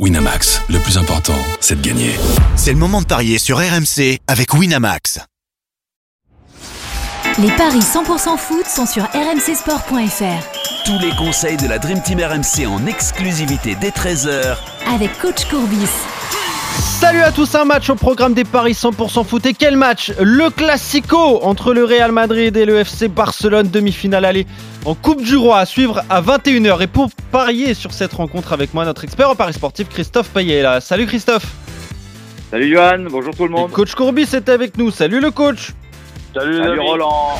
Winamax, le plus important, c'est de gagner. C'est le moment de parier sur RMC avec Winamax. Les paris 100% foot sont sur rmcsport.fr. Tous les conseils de la Dream Team RMC en exclusivité dès 13h Avec coach Courbis. Salut à tous, un match au programme des paris 100% foot. Et quel match Le Classico entre le Real Madrid et le FC Barcelone, demi-finale aller en Coupe du Roi à suivre à 21h. Et pour parier sur cette rencontre avec moi, notre expert en paris sportif, Christophe Payet est là. Salut Christophe Salut Johan, bonjour tout le monde. Et coach Courbis est avec nous. Salut le coach Salut, Salut Roland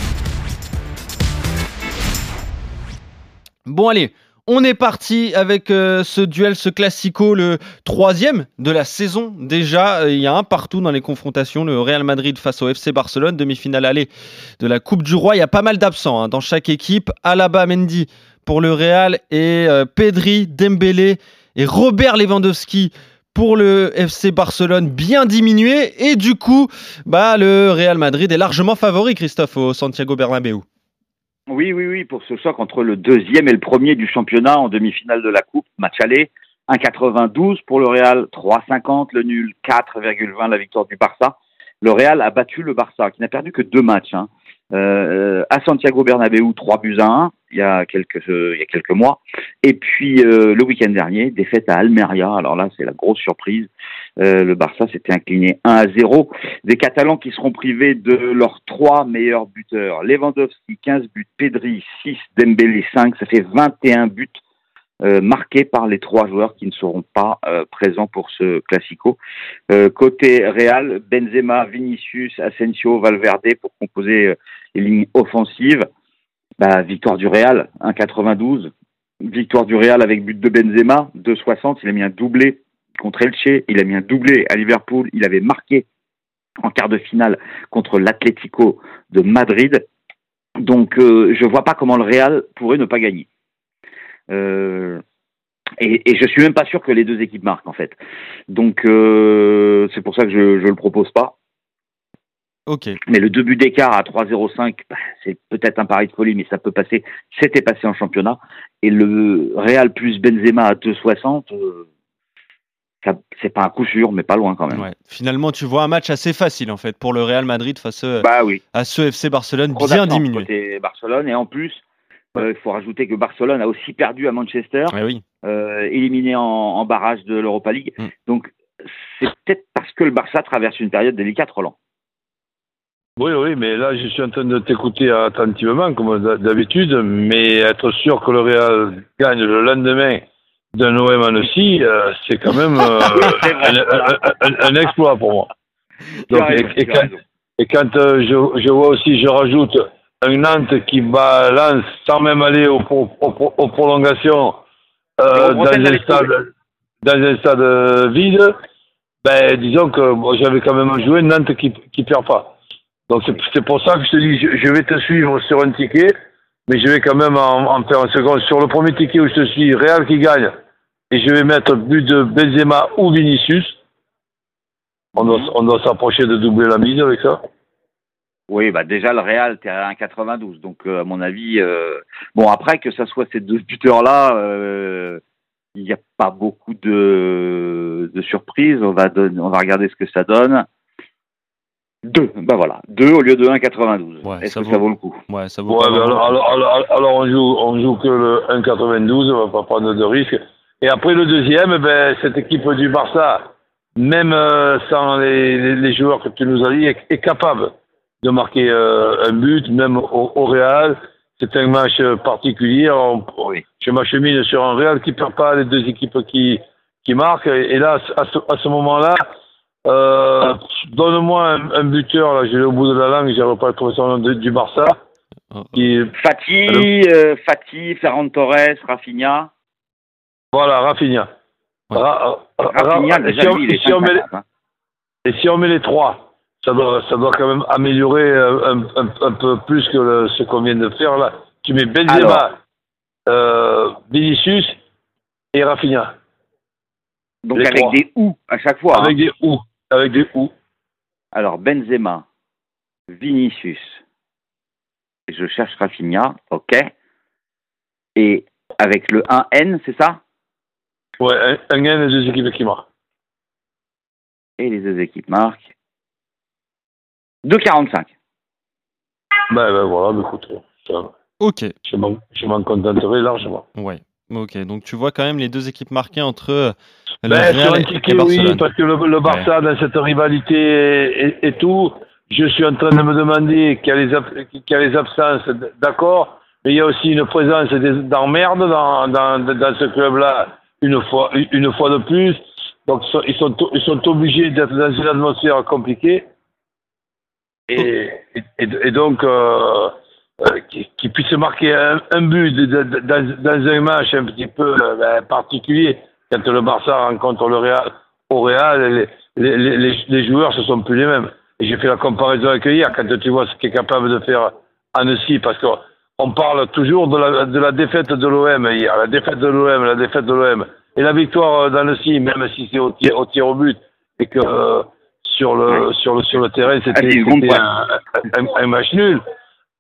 Bon allez, on est parti avec euh, ce duel, ce classico, le troisième de la saison déjà. Euh, il y a un partout dans les confrontations. Le Real Madrid face au FC Barcelone, demi-finale aller de la Coupe du Roi. Il y a pas mal d'absents hein, dans chaque équipe. Alaba Mendy pour le Real et euh, Pedri, Dembélé et Robert Lewandowski pour le FC Barcelone bien diminué et du coup bah, le Real Madrid est largement favori Christophe au Santiago Bernabéu. Oui, oui, oui, pour ce choc entre le deuxième et le premier du championnat en demi-finale de la Coupe, match aller, 1,92 pour le Real, 3,50 le nul, 4,20 la victoire du Barça. Le Real a battu le Barça, qui n'a perdu que deux matchs. Hein. Euh, à Santiago Bernabéu, 3 buts à 1 il y a quelques, il y a quelques mois. Et puis euh, le week-end dernier, défaite à Almeria. Alors là, c'est la grosse surprise. Euh, le Barça s'était incliné 1 à 0. Des Catalans qui seront privés de leurs trois meilleurs buteurs. Lewandowski, 15 buts. Pedri, 6. Dembélé, 5. Ça fait 21 buts euh, marqués par les trois joueurs qui ne seront pas euh, présents pour ce classico. Euh, côté Real, Benzema, Vinicius, Asensio, Valverde pour composer les lignes offensives. Bah, victoire du Real, 1,92. Victoire du Real avec but de Benzema, 2,60. Il a mis un doublé contre Elche. Il a mis un doublé à Liverpool. Il avait marqué en quart de finale contre l'Atlético de Madrid. Donc, je vois pas comment le Real pourrait ne pas gagner. Euh, et, et, je suis même pas sûr que les deux équipes marquent en fait. Donc, euh, c'est pour ça que je ne le propose pas. Mais le deux buts d'écart à 3-0-5, bah, c'est peut-être un pari de folie, mais ça peut passer. C'était passé en championnat. Et le Real plus Benzema à 2,60, euh, c'est pas un coup sûr, mais pas loin quand même. Finalement, tu vois un match assez facile en fait pour le Real Madrid face euh, bah, oui. à ce FC Barcelone bien diminué. Côté Barcelone et en plus, il faut rajouter que Barcelone a aussi perdu à Manchester, oui. éliminé en, barrage de l'Europa League. Mm. Donc c'est peut-être parce que le Barça traverse une période délicate, Roland. Oui, oui, mais là, je suis en train de t'écouter attentivement, comme d'habitude, mais être sûr que le Real gagne le lendemain d'un OM en aussi, euh, c'est quand même euh, un, exploit pour moi. Donc, et, quand, euh, je, je, vois aussi, je rajoute un Nantes qui balance sans même aller aux, aux, prolongations dans, un stade, dans un stade vide, ben, disons que j'avais quand même joué Nantes qui ne perd pas. Donc c'est pour ça que je te dis, je, vais te suivre sur un ticket, mais je vais quand même en, faire un second. Sur le premier ticket où je te suis, Real qui gagne, et je vais mettre but de Benzema ou Vinicius. On doit, on doit s'approcher de doubler la mise avec ça. Oui, bah déjà le Real, t'es à 1,92, donc euh, à mon avis, euh, bon après que ça soit ces deux buteurs-là, euh, il n'y a pas beaucoup de, de surprises. On va, on va regarder ce que ça donne. 2, bah voilà, 2 au lieu de 1,92. Est-ce que ça vaut le coup? Ouais, ça vaut ouais, alors, alors, alors, alors, on joue, on joue que le 1,92, on va pas prendre de risque. Et après le deuxième, ben, cette équipe du Barça, même sans les, les, joueurs que tu nous as dit, est, capable de marquer euh, un but, même au, au Real. C'est un match particulier. On, oui. Je m'achemine sur un Real qui perd pas les deux équipes qui, qui marquent. Et, là, à ce, à ce moment-là, euh, Donne-moi un, buteur, là, j'ai au bout de la langue, j'ai pas trouvé son nom du Barça. Qui... Fati, euh, Ferran Torres, Rafinha. Voilà, Rafinha. Rafinha, déjà, si on, lui, si on met les, hein. Et si on met les trois, ça doit, ça doit quand même améliorer un, un, un peu plus que le, ce qu'on vient de faire là. Tu mets Benzema, euh, Vinicius et Rafinha. Donc avec des ou à chaque fois. Avec hein. des ou. Avec des ou. Alors, Benzema, Vinicius, je cherche Rafinha, ok. Et avec le 1N, c'est ça? Ouais, un, un gain et deux équipes qui marquent. Et les deux équipes marquent. 2,45. Ben, ben voilà, ben, écoute, ça, Ok, je m'en je m'en contenterai largement. ouais. Ok, donc tu vois quand même les deux équipes marquées entre euh, le Ben, sur Real un et, ticket, et Barcelone. oui, parce que le, le Barça, dans cette rivalité et, tout, je suis en train de me demander qu'il y a les, ab- qu'il y a les absences, d'accord, mais il y a aussi une présence des- d'emmerde dans, dans, dans ce club-là, une fois, une fois de plus. Donc, so- ils sont, ils sont obligés d'être dans une atmosphère compliquée. Et, et, et donc, euh, euh, qui, qui puisse marquer un, un but de- de- de- dans, dans un match un petit peu euh, ben, particulier, quand le Barça rencontre le Real, au Real, les, les, les, les joueurs ce sont plus les mêmes. Et j'ai fait la comparaison avec hier, quand tu vois ce qu'est capable de faire Annecy, parce qu'on parle toujours de la, de la défaite de l'OM hier, la défaite de l'OM, la défaite de l'OM, et la victoire d'Annecy, même si c'est au tir, au but, et que euh, sur le, sur le, sur le terrain, c'était Ah, c'était un, un, un match nul.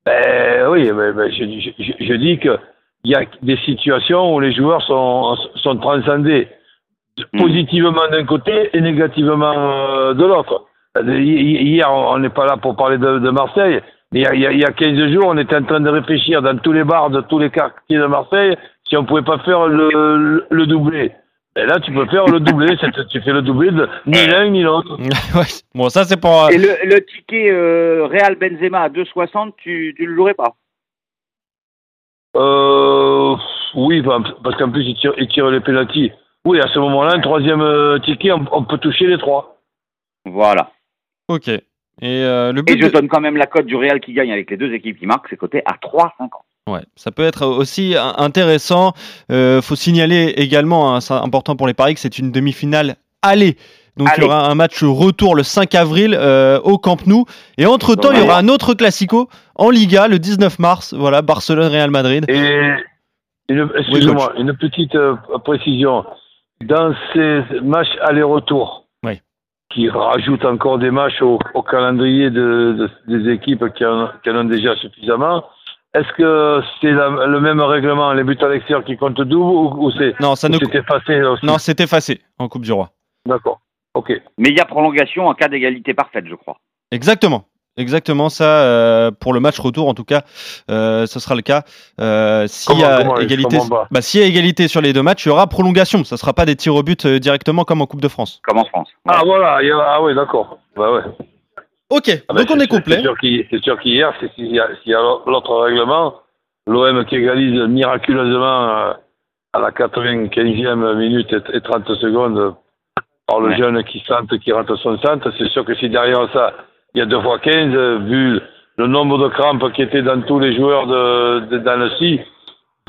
Ben oui, ben, ben, je, je, je- dis que il y a des situations où les joueurs sont, sont transcendés Mm. positivement d'un côté et négativement euh, de l'autre. Hi- Hier, on n'est pas là pour parler de, de Marseille, mais il y, a, il y a- il y a 15 jours, on était en train de réfléchir dans tous les bars de tous les quartiers de Marseille si on pouvait pas faire le, le, le doublé. Et là, tu peux faire le doublé, tu fais le doublé de ni l'un ni l'autre. Ouais, Bon, ça c'est pour. euh, Et le, le ticket euh, Real Benzema à 2,60, tu, tu le jouerais pas? Euh, oui, parce qu'en plus, il tire, il tire les pénaltys. Oui, à ce moment-là, un troisième euh, ticket, on, on peut toucher les trois. Voilà. Ok. Et euh, le Et je de- donne quand même la cote du Real qui gagne avec les deux équipes qui marquent, c'est coté à 3,50. Ouais, ça peut être aussi intéressant. Euh, faut signaler également, hein, c'est important pour les paris, que c'est une demi-finale aller. Donc il y aura un match retour le 5 avril euh, au Camp Nou. Et entre-temps, il y aura un autre classico en Liga le 19 mars. Voilà, Barcelone-Real Madrid. Et une, excusez-moi, une petite euh, précision. Dans ces matchs aller-retour, Oui. qui rajoutent encore des matchs au, au calendrier de, de- des équipes qui en, qui en ont déjà suffisamment, est-ce que c'est la- le même règlement, les buts à l'extérieur qui comptent double ou, ou c'est Non, ça ou ne... c'est effacé aussi non, c'est effacé en Coupe du Roi. D'accord. Ok. Mais il y a prolongation en cas d'égalité parfaite, je crois. Exactement. Exactement ça euh, pour le match retour en tout cas euh, ce sera le cas euh, s'il y Comment- a comment, égalité bah, s'il y a égalité sur les deux matchs il y aura prolongation ça sera pas des tirs au but euh, directement comme en Coupe de France Comme en France. Ah voilà, il y a- ah oui, d'accord. Bah ouais. Ok Ah ben, donc on est complet C'est sûr qu'hier, c'est- s'il y a, l'autre règlement, l'OM qui égalise miraculeusement euh, à la 95e minute et, et 30 secondes par le Ouais. jeune qui sente, qui rate son centre, c'est sûr que si derrière ça, il y a deux fois 15, euh, vu le nombre de crampes qui étaient dans tous les joueurs de, d'Annecy,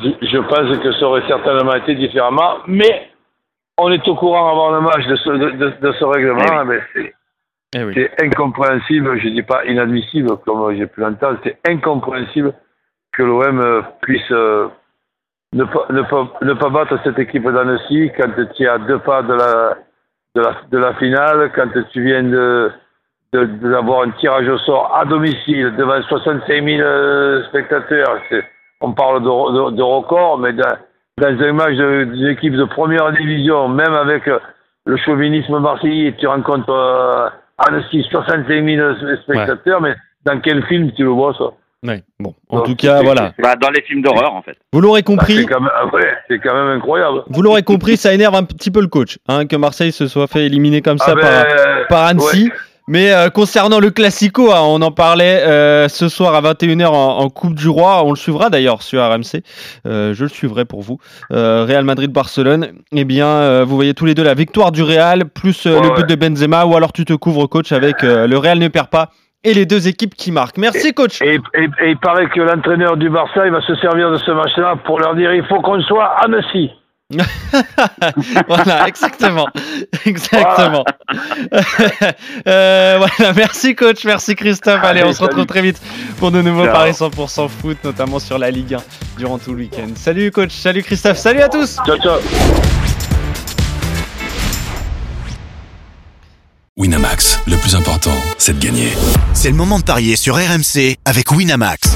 je, pense que ça aurait certainement été différemment, mais on est au courant avant le match de ce, de, ce règlement, Eh oui. mais c'est Eh c'est incompréhensible, je dis pas inadmissible comme j'ai pu l'entendre, c'est incompréhensible que l'OM euh, puisse euh, ne, pas, ne, pas, ne pas battre cette équipe d'Annecy quand tu es à deux pas de la, de la, de la finale, quand tu viens de d'avoir un tirage au sort à domicile devant 65 000 euh, spectateurs. On parle de, de, de record, mais dans, un match d'une équipe de première division, même avec le chauvinisme marseillais, tu rencontres Annecy 65 000 spectateurs, mais dans quel film tu le vois ça? Ouais. bon en Donc, tout cas voilà Bah, dans les films d'horreur, en fait. vous l'aurez Bah, c'est compris quand, même- ouais, c'est quand même incroyable. vous l'aurez compris ça énerve un petit peu le coach hein, que Marseille se soit fait éliminer comme ça Ah par ben, par Annecy. ouais. Mais euh, concernant le Classico, hein, on en parlait euh, ce soir à 21h en, en Coupe du Roi. On le suivra d'ailleurs sur RMC. Euh, je le suivrai pour vous. Euh, Real Madrid-Barcelone. Eh bien, euh, vous voyez tous les deux la victoire du Real plus euh, Ouais, le ouais. but de Benzema. Ou alors tu te couvres, coach, avec euh, le Real ne perd pas et les deux équipes qui marquent. Merci, coach. Et, et- et il paraît que l'entraîneur du Barça, il va se servir de ce match-là pour leur dire il faut qu'on soit à Annecy. voilà, exactement. Exactement. Euh, voilà, merci coach, merci Christophe. Allez, Allez, on se retrouve très vite pour de nouveaux paris 100% foot, notamment sur la Ligue 1 durant tout le week-end. Salut coach, salut Christophe, salut à tous. Ciao, ciao. Winamax, le plus important, c'est de gagner. C'est le moment de parier sur RMC avec Winamax.